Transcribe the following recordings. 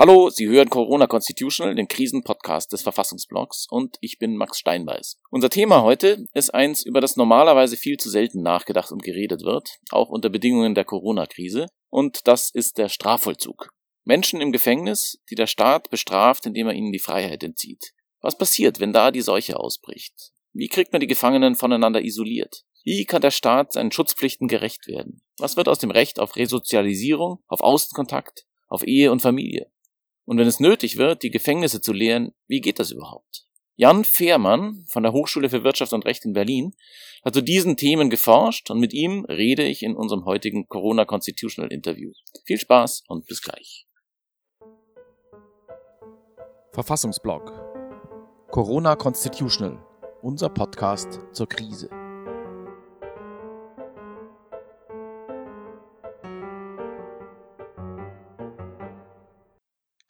Hallo, Sie hören Corona Constitutional, den Krisenpodcast des Verfassungsblogs und ich bin Max Steinbeiß. Unser Thema heute ist eins, über das normalerweise viel zu selten nachgedacht und geredet wird, auch unter Bedingungen der Corona-Krise, und das ist der Strafvollzug. Menschen im Gefängnis, die der Staat bestraft, indem er ihnen die Freiheit entzieht. Was passiert, wenn da die Seuche ausbricht? Wie kriegt man die Gefangenen voneinander isoliert? Wie kann der Staat seinen Schutzpflichten gerecht werden? Was wird aus dem Recht auf Resozialisierung, auf Außenkontakt, auf Ehe und Familie? Und wenn es nötig wird, die Gefängnisse zu leeren, wie geht das überhaupt? Jan Fehrmann von der Hochschule für Wirtschaft und Recht in Berlin hat zu diesen Themen geforscht und mit ihm rede ich in unserem heutigen Corona Constitutional Interview. Viel Spaß und bis gleich. Verfassungsblog Corona Constitutional, unser Podcast zur Krise.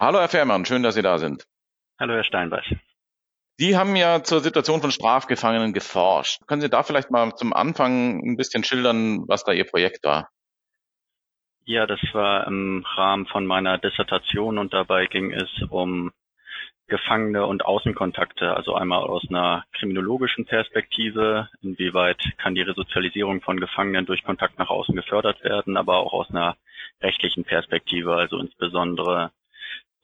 Hallo Herr Fehrmann, schön, dass Sie da sind. Hallo Herr Steinbach. Sie haben ja zur Situation von Strafgefangenen geforscht. Können Sie da vielleicht mal zum Anfang ein bisschen schildern, was da Ihr Projekt war? Ja, das war im Rahmen von meiner Dissertation und dabei ging es um Gefangene und Außenkontakte, also einmal aus einer kriminologischen Perspektive, inwieweit kann die Resozialisierung von Gefangenen durch Kontakt nach außen gefördert werden, aber auch aus einer rechtlichen Perspektive, also insbesondere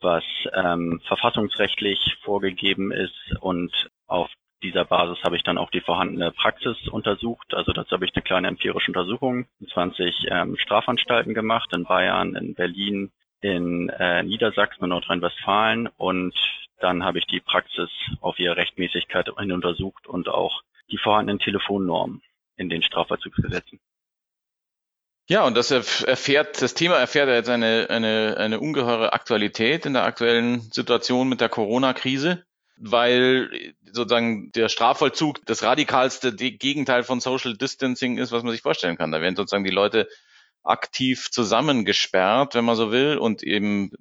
was ähm, verfassungsrechtlich vorgegeben ist und auf dieser Basis habe ich dann auch die vorhandene Praxis untersucht. Also dazu habe ich eine kleine empirische Untersuchung in 20 ähm, Strafanstalten gemacht, in Bayern, in Berlin, in äh, Niedersachsen und Nordrhein-Westfalen und dann habe ich die Praxis auf ihre Rechtmäßigkeit hin untersucht und auch die vorhandenen Telefonnormen in den Strafvollzugsgesetzen. Ja, und das erfährt, das Thema erfährt jetzt eine, eine, eine ungeheure Aktualität in der aktuellen Situation mit der Corona-Krise, weil sozusagen der Strafvollzug das radikalste Gegenteil von Social Distancing ist, was man sich vorstellen kann. Da werden sozusagen die Leute aktiv zusammengesperrt, wenn man so will, und eben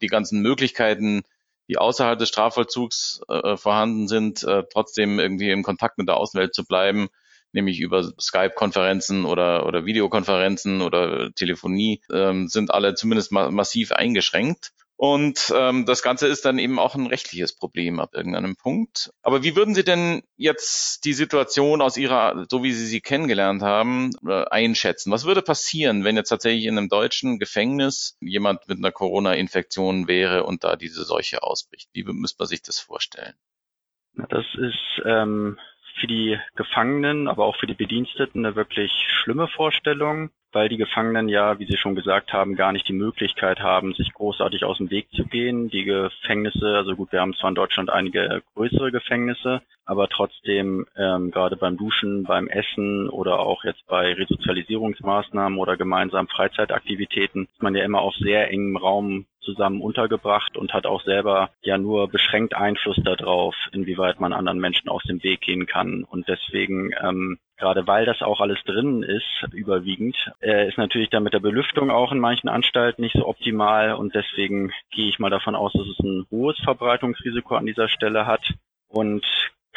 die ganzen Möglichkeiten, die außerhalb des Strafvollzugs äh, vorhanden sind, äh, trotzdem irgendwie im Kontakt mit der Außenwelt zu bleiben, nämlich über Skype-Konferenzen oder, oder Videokonferenzen oder Telefonie, ähm, sind alle zumindest ma massiv eingeschränkt. Und ähm, das Ganze ist dann eben auch ein rechtliches Problem ab irgendeinem Punkt. Aber wie würden Sie denn jetzt die Situation aus Ihrer, so wie Sie sie kennengelernt haben, äh, einschätzen? Was würde passieren, wenn jetzt tatsächlich in einem deutschen Gefängnis jemand mit einer Corona-Infektion wäre und da diese Seuche ausbricht? Wie müsste man sich das vorstellen? Das ist ähm, für die Gefangenen, aber auch für die Bediensteten eine wirklich schlimme Vorstellung, weil die Gefangenen ja, wie Sie schon gesagt haben, gar nicht die Möglichkeit haben, sich großartig aus dem Weg zu gehen. Die Gefängnisse, also gut, wir haben zwar in Deutschland einige größere Gefängnisse, aber trotzdem ähm, gerade beim Duschen, beim Essen oder auch jetzt bei Resozialisierungsmaßnahmen oder gemeinsamen Freizeitaktivitäten ist man ja immer auf sehr engem Raum zusammen untergebracht und hat auch selber ja nur beschränkt Einfluss darauf, inwieweit man anderen Menschen aus dem Weg gehen kann. Und deswegen, ähm, gerade weil das auch alles drinnen ist, überwiegend, äh, ist natürlich dann mit der Belüftung auch in manchen Anstalten nicht so optimal. Und deswegen gehe ich mal davon aus, dass es ein hohes Verbreitungsrisiko an dieser Stelle hat. Und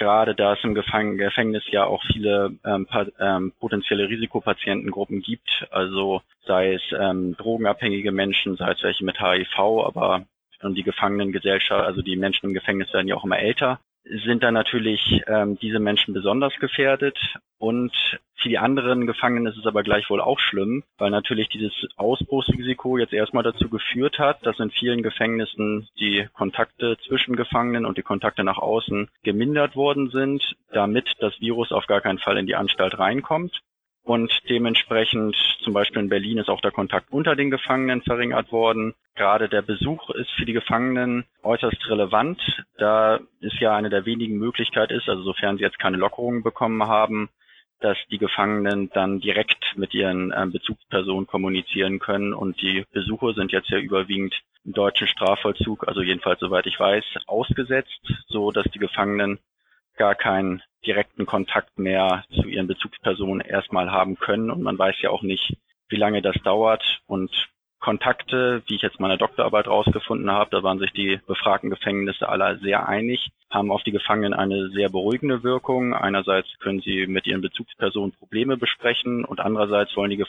gerade da es im Gefängnis ja auch viele ähm, ähm, potenzielle Risikopatientengruppen gibt, also sei es ähm, drogenabhängige Menschen, sei es welche mit HIV, aber und die Gefangenengesellschaft, also die Menschen im Gefängnis werden ja auch immer älter sind dann natürlich ähm, diese Menschen besonders gefährdet. Und für die anderen Gefangenen ist es aber gleichwohl auch schlimm, weil natürlich dieses Ausbruchsrisiko jetzt erstmal dazu geführt hat, dass in vielen Gefängnissen die Kontakte zwischen Gefangenen und die Kontakte nach außen gemindert worden sind, damit das Virus auf gar keinen Fall in die Anstalt reinkommt. Und dementsprechend, zum Beispiel in Berlin, ist auch der Kontakt unter den Gefangenen verringert worden. Gerade der Besuch ist für die Gefangenen äußerst relevant, da es ja eine der wenigen Möglichkeiten ist, also sofern sie jetzt keine Lockerungen bekommen haben, dass die Gefangenen dann direkt mit ihren äh, Bezugspersonen kommunizieren können. Und die Besuche sind jetzt ja überwiegend im deutschen Strafvollzug, also jedenfalls soweit ich weiß, ausgesetzt, so dass die Gefangenen gar keinen direkten Kontakt mehr zu ihren Bezugspersonen erstmal haben können. Und man weiß ja auch nicht, wie lange das dauert. Und Kontakte, wie ich jetzt meine Doktorarbeit rausgefunden habe, da waren sich die befragten Gefängnisse alle sehr einig, haben auf die Gefangenen eine sehr beruhigende Wirkung. Einerseits können sie mit ihren Bezugspersonen Probleme besprechen und andererseits wollen die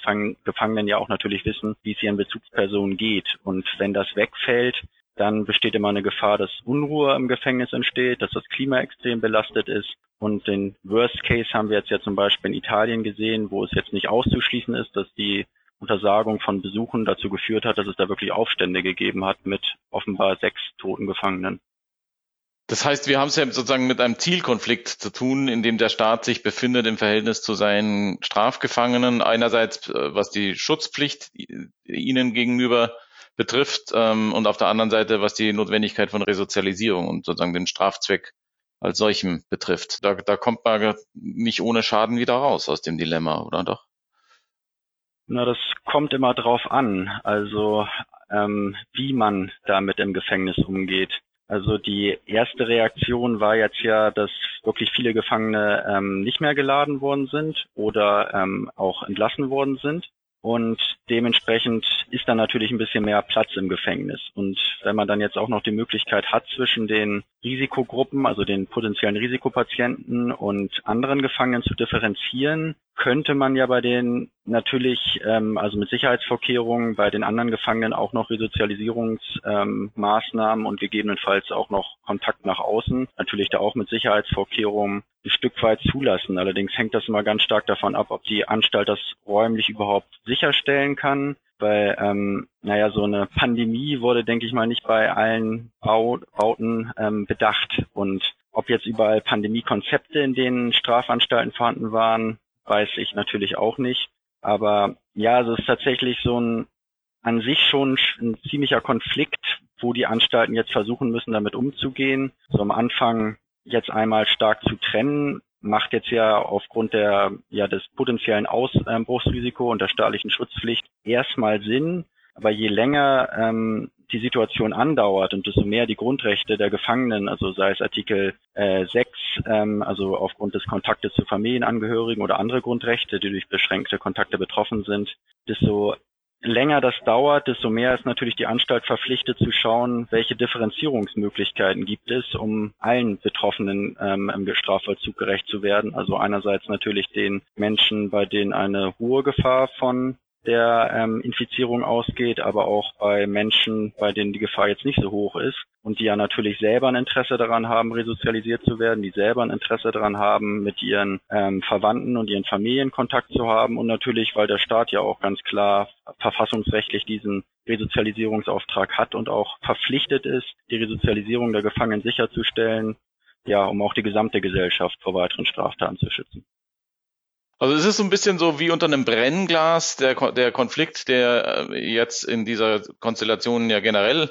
Gefangenen ja auch natürlich wissen, wie es ihren Bezugspersonen geht. Und wenn das wegfällt, Dann besteht immer eine Gefahr, dass Unruhe im Gefängnis entsteht, dass das Klima extrem belastet ist. Und den Worst Case haben wir jetzt ja zum Beispiel in Italien gesehen, wo es jetzt nicht auszuschließen ist, dass die Untersagung von Besuchen dazu geführt hat, dass es da wirklich Aufstände gegeben hat mit offenbar sechs toten Gefangenen. Das heißt, wir haben es ja sozusagen mit einem Zielkonflikt zu tun, in dem der Staat sich befindet im Verhältnis zu seinen Strafgefangenen. Einerseits, äh, was die Schutzpflicht ihnen gegenüber betrifft ähm, und auf der anderen Seite, was die Notwendigkeit von Resozialisierung und sozusagen den Strafzweck als solchem betrifft. Da, da kommt man nicht ohne Schaden wieder raus aus dem Dilemma, oder doch? Na, das kommt immer drauf an, also ähm, wie man damit im Gefängnis umgeht. Also die erste Reaktion war jetzt ja, dass wirklich viele Gefangene ähm, nicht mehr geladen worden sind oder ähm, auch entlassen worden sind. Und dementsprechend ist dann natürlich ein bisschen mehr Platz im Gefängnis. Und wenn man dann jetzt auch noch die Möglichkeit hat, zwischen den Risikogruppen, also den potenziellen Risikopatienten und anderen Gefangenen zu differenzieren, könnte man ja bei den natürlich, ähm, also mit Sicherheitsvorkehrungen, bei den anderen Gefangenen auch noch Resozialisierungsmaßnahmen ähm, und gegebenenfalls auch noch Kontakt nach außen, natürlich da auch mit Sicherheitsvorkehrungen ein Stück weit zulassen. Allerdings hängt das immer ganz stark davon ab, ob die Anstalt das räumlich überhaupt sicherstellen kann weil, ähm, naja, so eine Pandemie wurde, denke ich mal, nicht bei allen Bau Bauten ähm, bedacht. Und ob jetzt überall Pandemiekonzepte in denen Strafanstalten vorhanden waren, weiß ich natürlich auch nicht. Aber ja, also es ist tatsächlich so ein an sich schon ein ziemlicher Konflikt, wo die Anstalten jetzt versuchen müssen, damit umzugehen. So am Anfang jetzt einmal stark zu trennen, macht jetzt ja aufgrund der, ja, des potenziellen Ausbruchsrisiko und der staatlichen Schutzpflicht erstmal Sinn. Aber je länger ähm, die Situation andauert und desto mehr die Grundrechte der Gefangenen, also sei es Artikel äh, 6, ähm, also aufgrund des Kontaktes zu Familienangehörigen oder andere Grundrechte, die durch beschränkte Kontakte betroffen sind, desto länger das dauert, desto mehr ist natürlich die Anstalt verpflichtet zu schauen, welche Differenzierungsmöglichkeiten gibt es, um allen Betroffenen ähm, im Strafvollzug gerecht zu werden. Also einerseits natürlich den Menschen, bei denen eine hohe Gefahr von der ähm, Infizierung ausgeht, aber auch bei Menschen, bei denen die Gefahr jetzt nicht so hoch ist und die ja natürlich selber ein Interesse daran haben, resozialisiert zu werden, die selber ein Interesse daran haben, mit ihren ähm, Verwandten und ihren Familien Kontakt zu haben und natürlich, weil der Staat ja auch ganz klar verfassungsrechtlich diesen Resozialisierungsauftrag hat und auch verpflichtet ist, die Resozialisierung der Gefangenen sicherzustellen, ja, um auch die gesamte Gesellschaft vor weiteren Straftaten zu schützen. Also es ist so ein bisschen so wie unter einem Brennglas der, der Konflikt, der äh, jetzt in dieser Konstellation ja generell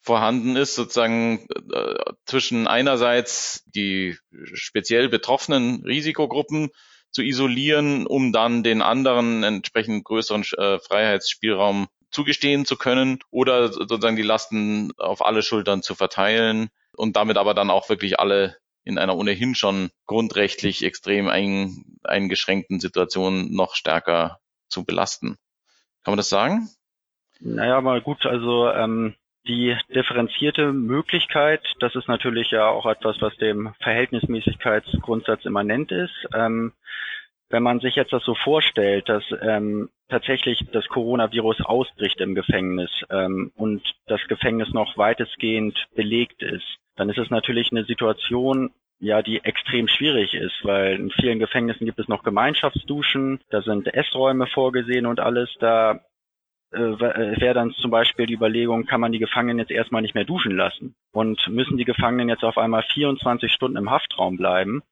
vorhanden ist, sozusagen äh, zwischen einerseits die speziell betroffenen Risikogruppen zu isolieren, um dann den anderen entsprechend größeren äh, Freiheitsspielraum zugestehen zu können oder sozusagen die Lasten auf alle Schultern zu verteilen und damit aber dann auch wirklich alle in einer ohnehin schon grundrechtlich extrem ein, eingeschränkten Situation noch stärker zu belasten. Kann man das sagen? Naja, mal gut, also ähm, die differenzierte Möglichkeit, das ist natürlich ja auch etwas, was dem Verhältnismäßigkeitsgrundsatz immanent ist. Ähm, wenn man sich jetzt das so vorstellt, dass ähm, tatsächlich das Coronavirus ausbricht im Gefängnis ähm, und das Gefängnis noch weitestgehend belegt ist, dann ist es natürlich eine Situation, ja, die extrem schwierig ist, weil in vielen Gefängnissen gibt es noch Gemeinschaftsduschen, da sind Essräume vorgesehen und alles, da äh, äh, wäre dann zum Beispiel die Überlegung, kann man die Gefangenen jetzt erstmal nicht mehr duschen lassen und müssen die Gefangenen jetzt auf einmal 24 Stunden im Haftraum bleiben.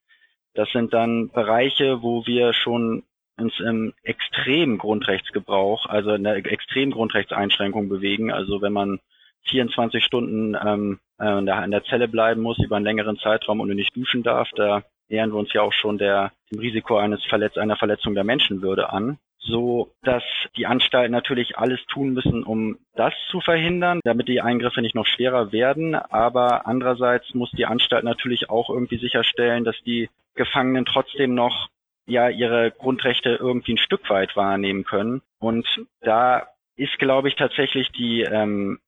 Das sind dann Bereiche, wo wir schon uns im extremen Grundrechtsgebrauch, also in der extremen Grundrechtseinschränkung bewegen. Also wenn man 24 Stunden ähm, äh, der, in der Zelle bleiben muss über einen längeren Zeitraum und nicht duschen darf, da nähern wir uns ja auch schon der, dem Risiko eines Verletz einer Verletzung der Menschenwürde an so dass die Anstalten natürlich alles tun müssen, um das zu verhindern, damit die Eingriffe nicht noch schwerer werden. Aber andererseits muss die Anstalt natürlich auch irgendwie sicherstellen, dass die Gefangenen trotzdem noch ja ihre Grundrechte irgendwie ein Stück weit wahrnehmen können. Und da ist, glaube ich, tatsächlich die ähm,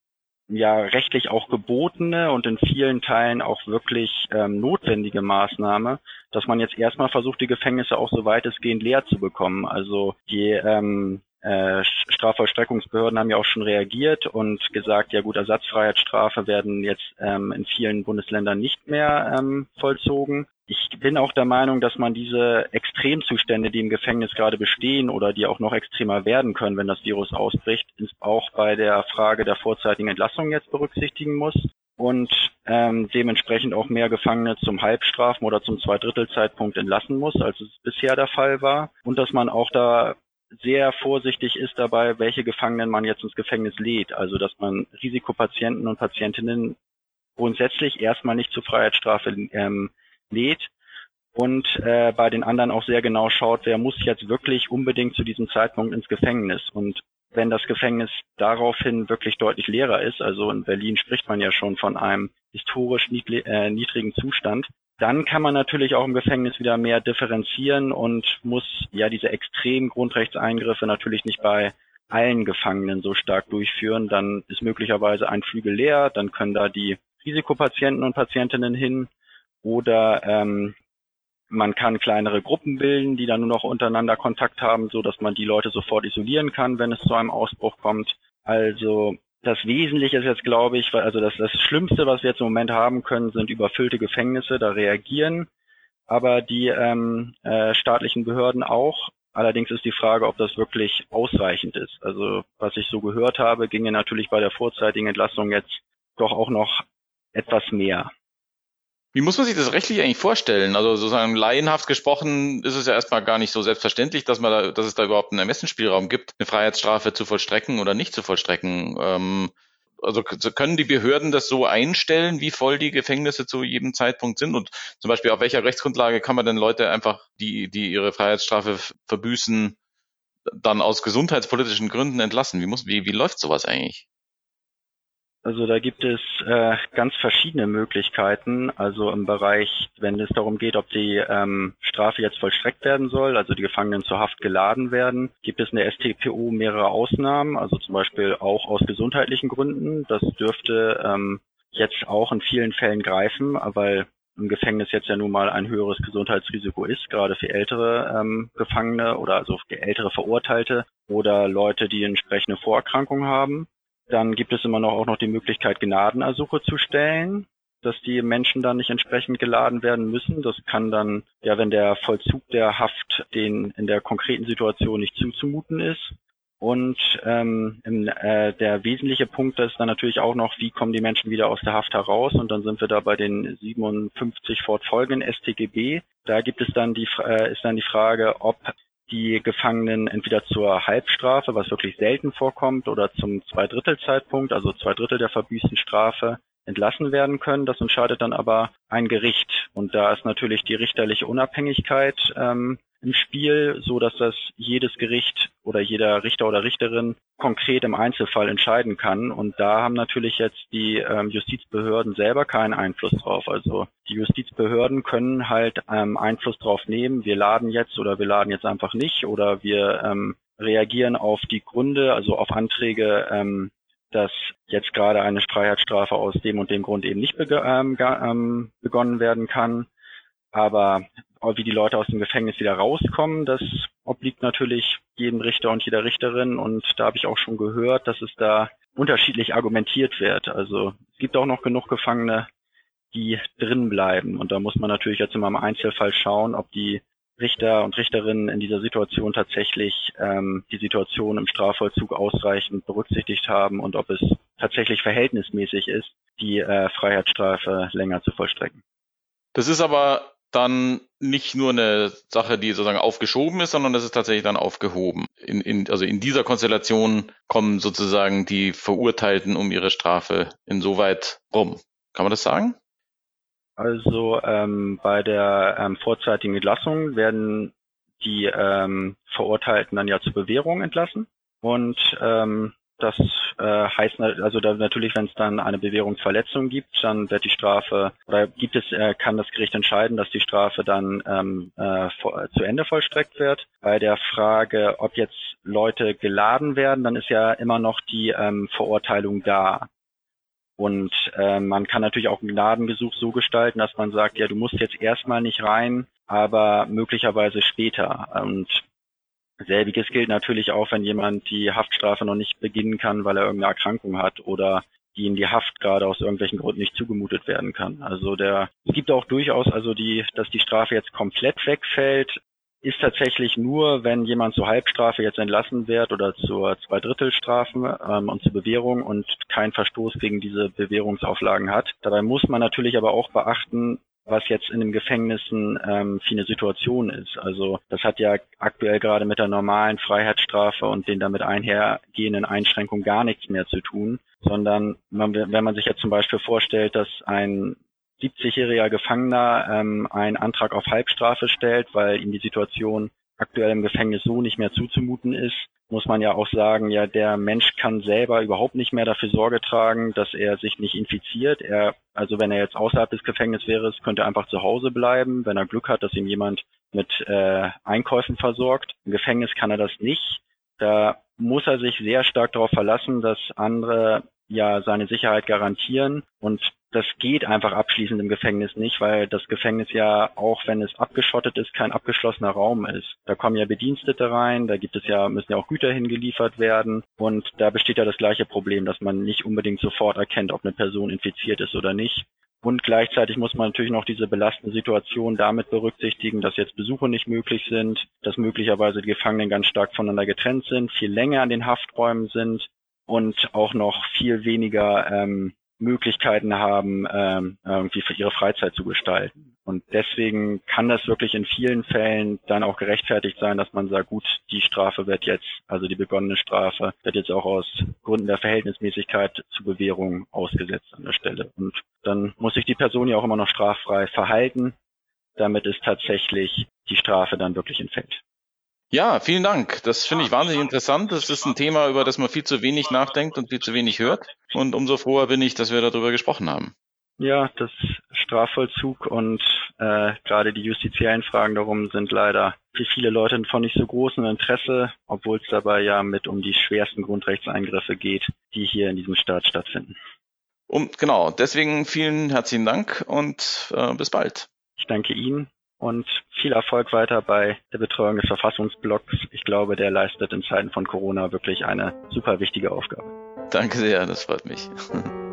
ja rechtlich auch gebotene und in vielen Teilen auch wirklich ähm, notwendige Maßnahme, dass man jetzt erstmal versucht, die Gefängnisse auch so weitestgehend leer zu bekommen. Also die ähm, äh, Strafvollstreckungsbehörden haben ja auch schon reagiert und gesagt, ja gut, Ersatzfreiheitsstrafe werden jetzt ähm, in vielen Bundesländern nicht mehr ähm, vollzogen. Ich bin auch der Meinung, dass man diese Extremzustände, die im Gefängnis gerade bestehen oder die auch noch extremer werden können, wenn das Virus ausbricht, auch bei der Frage der vorzeitigen Entlassung jetzt berücksichtigen muss und ähm, dementsprechend auch mehr Gefangene zum Halbstrafen oder zum Zweidrittelzeitpunkt entlassen muss, als es bisher der Fall war. Und dass man auch da sehr vorsichtig ist dabei, welche Gefangenen man jetzt ins Gefängnis lädt. Also dass man Risikopatienten und Patientinnen grundsätzlich erstmal nicht zur Freiheitsstrafe ähm, lädt und äh, bei den anderen auch sehr genau schaut, wer muss jetzt wirklich unbedingt zu diesem Zeitpunkt ins Gefängnis. Und wenn das Gefängnis daraufhin wirklich deutlich leerer ist, also in Berlin spricht man ja schon von einem historisch äh, niedrigen Zustand, dann kann man natürlich auch im Gefängnis wieder mehr differenzieren und muss ja diese extremen Grundrechtseingriffe natürlich nicht bei allen Gefangenen so stark durchführen. Dann ist möglicherweise ein Flügel leer, dann können da die Risikopatienten und Patientinnen hin oder ähm, man kann kleinere Gruppen bilden, die dann nur noch untereinander Kontakt haben, so dass man die Leute sofort isolieren kann, wenn es zu einem Ausbruch kommt. Also das Wesentliche ist jetzt, glaube ich, also das, das Schlimmste, was wir jetzt im Moment haben können, sind überfüllte Gefängnisse. Da reagieren aber die ähm, äh, staatlichen Behörden auch. Allerdings ist die Frage, ob das wirklich ausreichend ist. Also was ich so gehört habe, ginge natürlich bei der vorzeitigen Entlassung jetzt doch auch noch etwas mehr. Wie muss man sich das rechtlich eigentlich vorstellen? Also sozusagen laienhaft gesprochen ist es ja erstmal gar nicht so selbstverständlich, dass man da, dass es da überhaupt einen Ermessensspielraum gibt, eine Freiheitsstrafe zu vollstrecken oder nicht zu vollstrecken. Ähm, also können die Behörden das so einstellen, wie voll die Gefängnisse zu jedem Zeitpunkt sind? Und zum Beispiel auf welcher Rechtsgrundlage kann man denn Leute einfach, die, die ihre Freiheitsstrafe verbüßen, dann aus gesundheitspolitischen Gründen entlassen? Wie muss, wie, wie läuft sowas eigentlich? Also da gibt es äh, ganz verschiedene Möglichkeiten. Also im Bereich, wenn es darum geht, ob die ähm, Strafe jetzt vollstreckt werden soll, also die Gefangenen zur Haft geladen werden, gibt es in der StPO mehrere Ausnahmen, also zum Beispiel auch aus gesundheitlichen Gründen. Das dürfte ähm, jetzt auch in vielen Fällen greifen, weil im Gefängnis jetzt ja nun mal ein höheres Gesundheitsrisiko ist, gerade für ältere ähm, Gefangene oder also ältere Verurteilte oder Leute, die entsprechende Vorerkrankungen haben. Dann gibt es immer noch auch noch die Möglichkeit, Gnadenersuche zu stellen, dass die Menschen dann nicht entsprechend geladen werden müssen. Das kann dann, ja, wenn der Vollzug der Haft den in der konkreten Situation nicht zuzumuten ist. Und ähm, im, äh, der wesentliche Punkt ist dann natürlich auch noch, wie kommen die Menschen wieder aus der Haft heraus? Und dann sind wir da bei den 57 fortfolgenden StGB. Da gibt es dann die äh, ist dann die Frage, ob die Gefangenen entweder zur Halbstrafe, was wirklich selten vorkommt, oder zum Zweidrittelzeitpunkt, also zwei Drittel der verbüßten Strafe, entlassen werden können. Das entscheidet dann aber ein Gericht. Und da ist natürlich die richterliche Unabhängigkeit ähm, im Spiel, so dass das jedes Gericht oder jeder Richter oder Richterin konkret im Einzelfall entscheiden kann. Und da haben natürlich jetzt die ähm, Justizbehörden selber keinen Einfluss drauf. Also die Justizbehörden können halt ähm, Einfluss drauf nehmen, wir laden jetzt oder wir laden jetzt einfach nicht oder wir ähm, reagieren auf die Gründe, also auf Anträge, ähm, dass jetzt gerade eine Freiheitsstrafe aus dem und dem Grund eben nicht beg ähm, ähm, begonnen werden kann. Aber wie die Leute aus dem Gefängnis wieder rauskommen, das obliegt natürlich jedem Richter und jeder Richterin. Und da habe ich auch schon gehört, dass es da unterschiedlich argumentiert wird. Also es gibt auch noch genug Gefangene, die drin bleiben. Und da muss man natürlich jetzt immer im Einzelfall schauen, ob die Richter und Richterinnen in dieser Situation tatsächlich ähm, die Situation im Strafvollzug ausreichend berücksichtigt haben und ob es tatsächlich verhältnismäßig ist, die äh, Freiheitsstrafe länger zu vollstrecken. Das ist aber dann nicht nur eine Sache, die sozusagen aufgeschoben ist, sondern das ist tatsächlich dann aufgehoben. In, in, also in dieser Konstellation kommen sozusagen die Verurteilten um ihre Strafe insoweit rum. Kann man das sagen? Also ähm, bei der ähm, vorzeitigen Entlassung werden die ähm, Verurteilten dann ja zur Bewährung entlassen. Und ähm, das äh, heißt also da natürlich, wenn es dann eine Bewährungsverletzung gibt, dann wird die Strafe oder gibt es, äh, kann das Gericht entscheiden, dass die Strafe dann ähm, äh, vor, zu Ende vollstreckt wird. Bei der Frage, ob jetzt Leute geladen werden, dann ist ja immer noch die ähm, Verurteilung da. Und äh, man kann natürlich auch ein Gnadengesuch so gestalten, dass man sagt, ja, du musst jetzt erstmal nicht rein, aber möglicherweise später. Und Selbiges gilt natürlich auch, wenn jemand die Haftstrafe noch nicht beginnen kann, weil er irgendeine Erkrankung hat oder die in die Haft gerade aus irgendwelchen Gründen nicht zugemutet werden kann. Also der, es gibt auch durchaus, also die, dass die Strafe jetzt komplett wegfällt, ist tatsächlich nur, wenn jemand zur Halbstrafe jetzt entlassen wird oder zur Zweidrittelstrafe ähm, und zur Bewährung und keinen Verstoß gegen diese Bewährungsauflagen hat. Dabei muss man natürlich aber auch beachten, was jetzt in den Gefängnissen ähm, für eine Situation ist. Also das hat ja aktuell gerade mit der normalen Freiheitsstrafe und den damit einhergehenden Einschränkungen gar nichts mehr zu tun, sondern man, wenn man sich jetzt zum Beispiel vorstellt, dass ein 70-jähriger Gefangener ähm, einen Antrag auf Halbstrafe stellt, weil ihm die Situation aktuell im Gefängnis so nicht mehr zuzumuten ist, muss man ja auch sagen, ja, der Mensch kann selber überhaupt nicht mehr dafür Sorge tragen, dass er sich nicht infiziert. Er, also wenn er jetzt außerhalb des Gefängnisses wäre, könnte er einfach zu Hause bleiben, wenn er Glück hat, dass ihm jemand mit äh, Einkäufen versorgt. Im Gefängnis kann er das nicht. Da muss er sich sehr stark darauf verlassen, dass andere ja seine Sicherheit garantieren und das geht einfach abschließend im Gefängnis nicht, weil das Gefängnis ja, auch wenn es abgeschottet ist, kein abgeschlossener Raum ist. Da kommen ja Bedienstete rein, da gibt es ja, müssen ja auch Güter hingeliefert werden und da besteht ja das gleiche Problem, dass man nicht unbedingt sofort erkennt, ob eine Person infiziert ist oder nicht. Und gleichzeitig muss man natürlich noch diese belastende Situation damit berücksichtigen, dass jetzt Besuche nicht möglich sind, dass möglicherweise die Gefangenen ganz stark voneinander getrennt sind, viel länger an den Hafträumen sind und auch noch viel weniger ähm, Möglichkeiten haben, ähm, irgendwie für ihre Freizeit zu gestalten. Und deswegen kann das wirklich in vielen Fällen dann auch gerechtfertigt sein, dass man sagt, gut, die Strafe wird jetzt, also die begonnene Strafe, wird jetzt auch aus Gründen der Verhältnismäßigkeit zu Bewährung ausgesetzt an der Stelle. Und dann muss sich die Person ja auch immer noch straffrei verhalten, damit es tatsächlich die Strafe dann wirklich entfällt. Ja, vielen Dank. Das finde ich wahnsinnig interessant. Das ist ein Thema, über das man viel zu wenig nachdenkt und viel zu wenig hört. Und umso froher bin ich, dass wir darüber gesprochen haben. Ja, das Strafvollzug und äh, gerade die justiziellen Fragen darum sind leider für viele Leute von nicht so großem Interesse, obwohl es dabei ja mit um die schwersten Grundrechtseingriffe geht, die hier in diesem Staat stattfinden. Um, genau, deswegen vielen herzlichen Dank und äh, bis bald. Ich danke Ihnen und viel Erfolg weiter bei der Betreuung des Verfassungsblocks. Ich glaube, der leistet in Zeiten von Corona wirklich eine super wichtige Aufgabe. Danke sehr, das freut mich.